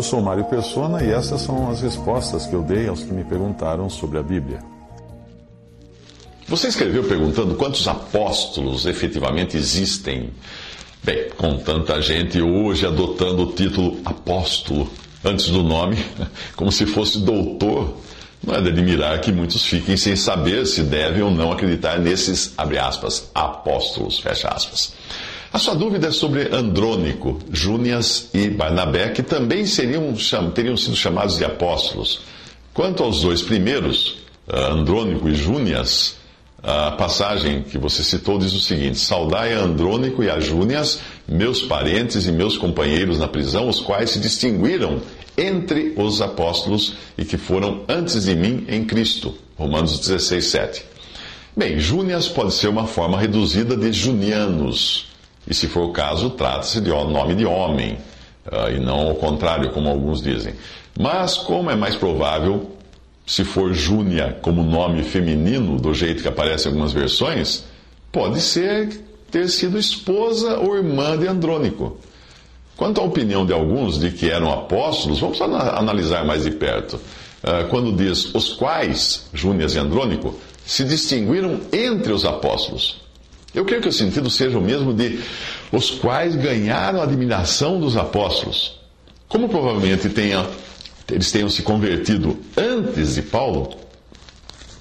Eu sou Mário Persona e essas são as respostas que eu dei aos que me perguntaram sobre a Bíblia. Você escreveu perguntando quantos apóstolos efetivamente existem. Bem, com tanta gente hoje adotando o título apóstolo antes do nome, como se fosse doutor, não é de admirar que muitos fiquem sem saber se devem ou não acreditar nesses, abre aspas, apóstolos, fecha aspas. A sua dúvida é sobre Andrônico, Júnias e Barnabé, que também seriam, teriam sido chamados de apóstolos. Quanto aos dois primeiros, ah, Andrônico e Júnias, a passagem que você citou diz o seguinte: Saudai a Andrônico e a Júnias, meus parentes e meus companheiros na prisão, os quais se distinguiram entre os apóstolos e que foram antes de mim em Cristo. Romanos 16, 7. Bem, Júnias pode ser uma forma reduzida de Junianos. E se for o caso, trata-se de nome de homem, uh, e não o contrário, como alguns dizem. Mas, como é mais provável, se for Júnia como nome feminino, do jeito que aparece em algumas versões, pode ser ter sido esposa ou irmã de Andrônico. Quanto à opinião de alguns de que eram apóstolos, vamos analisar mais de perto. Uh, quando diz os quais, Júnias e Andrônico, se distinguiram entre os apóstolos. Eu creio que o sentido seja o mesmo de os quais ganharam a admiração dos apóstolos. Como provavelmente tenha, eles tenham se convertido antes de Paulo,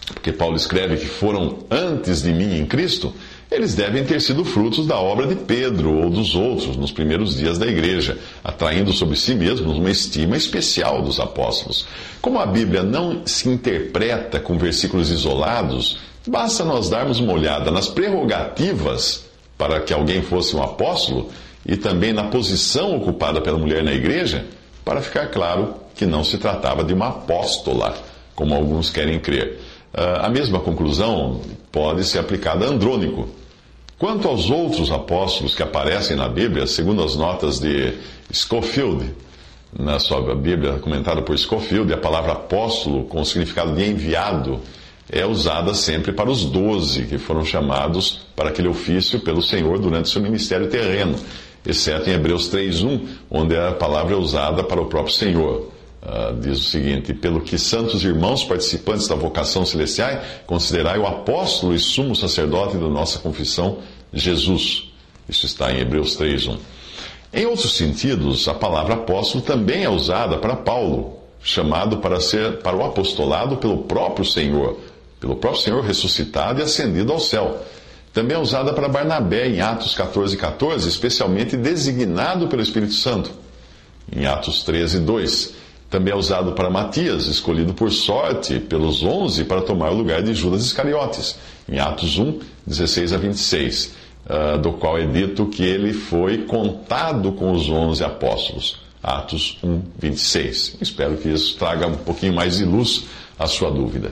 porque Paulo escreve que foram antes de mim em Cristo, eles devem ter sido frutos da obra de Pedro ou dos outros nos primeiros dias da igreja, atraindo sobre si mesmos uma estima especial dos apóstolos. Como a Bíblia não se interpreta com versículos isolados, Basta nós darmos uma olhada nas prerrogativas para que alguém fosse um apóstolo e também na posição ocupada pela mulher na igreja, para ficar claro que não se tratava de uma apóstola, como alguns querem crer. Uh, a mesma conclusão pode ser aplicada a Andrônico. Quanto aos outros apóstolos que aparecem na Bíblia, segundo as notas de Scofield, na sua Bíblia comentada por Scofield, a palavra apóstolo com o significado de enviado é usada sempre para os doze que foram chamados para aquele ofício pelo Senhor durante seu ministério terreno, exceto em Hebreus 3.1, onde a palavra é usada para o próprio Senhor. Uh, diz o seguinte: Pelo que santos irmãos, participantes da vocação celestial, considerai o apóstolo e sumo sacerdote da nossa confissão, Jesus. Isso está em Hebreus 3.1. Em outros sentidos, a palavra apóstolo também é usada para Paulo, chamado para ser para o apostolado pelo próprio Senhor pelo próprio Senhor ressuscitado e ascendido ao céu. Também é usada para Barnabé em Atos 14, 14, especialmente designado pelo Espírito Santo, em Atos 13, 2. Também é usado para Matias, escolhido por sorte pelos onze para tomar o lugar de Judas Iscariotes, em Atos 1, 16 a 26, uh, ah, do qual é dito que ele foi contado com os onze apóstolos. Atos 1, 26. Espero que isso traga um pouquinho mais de luz à sua dúvida.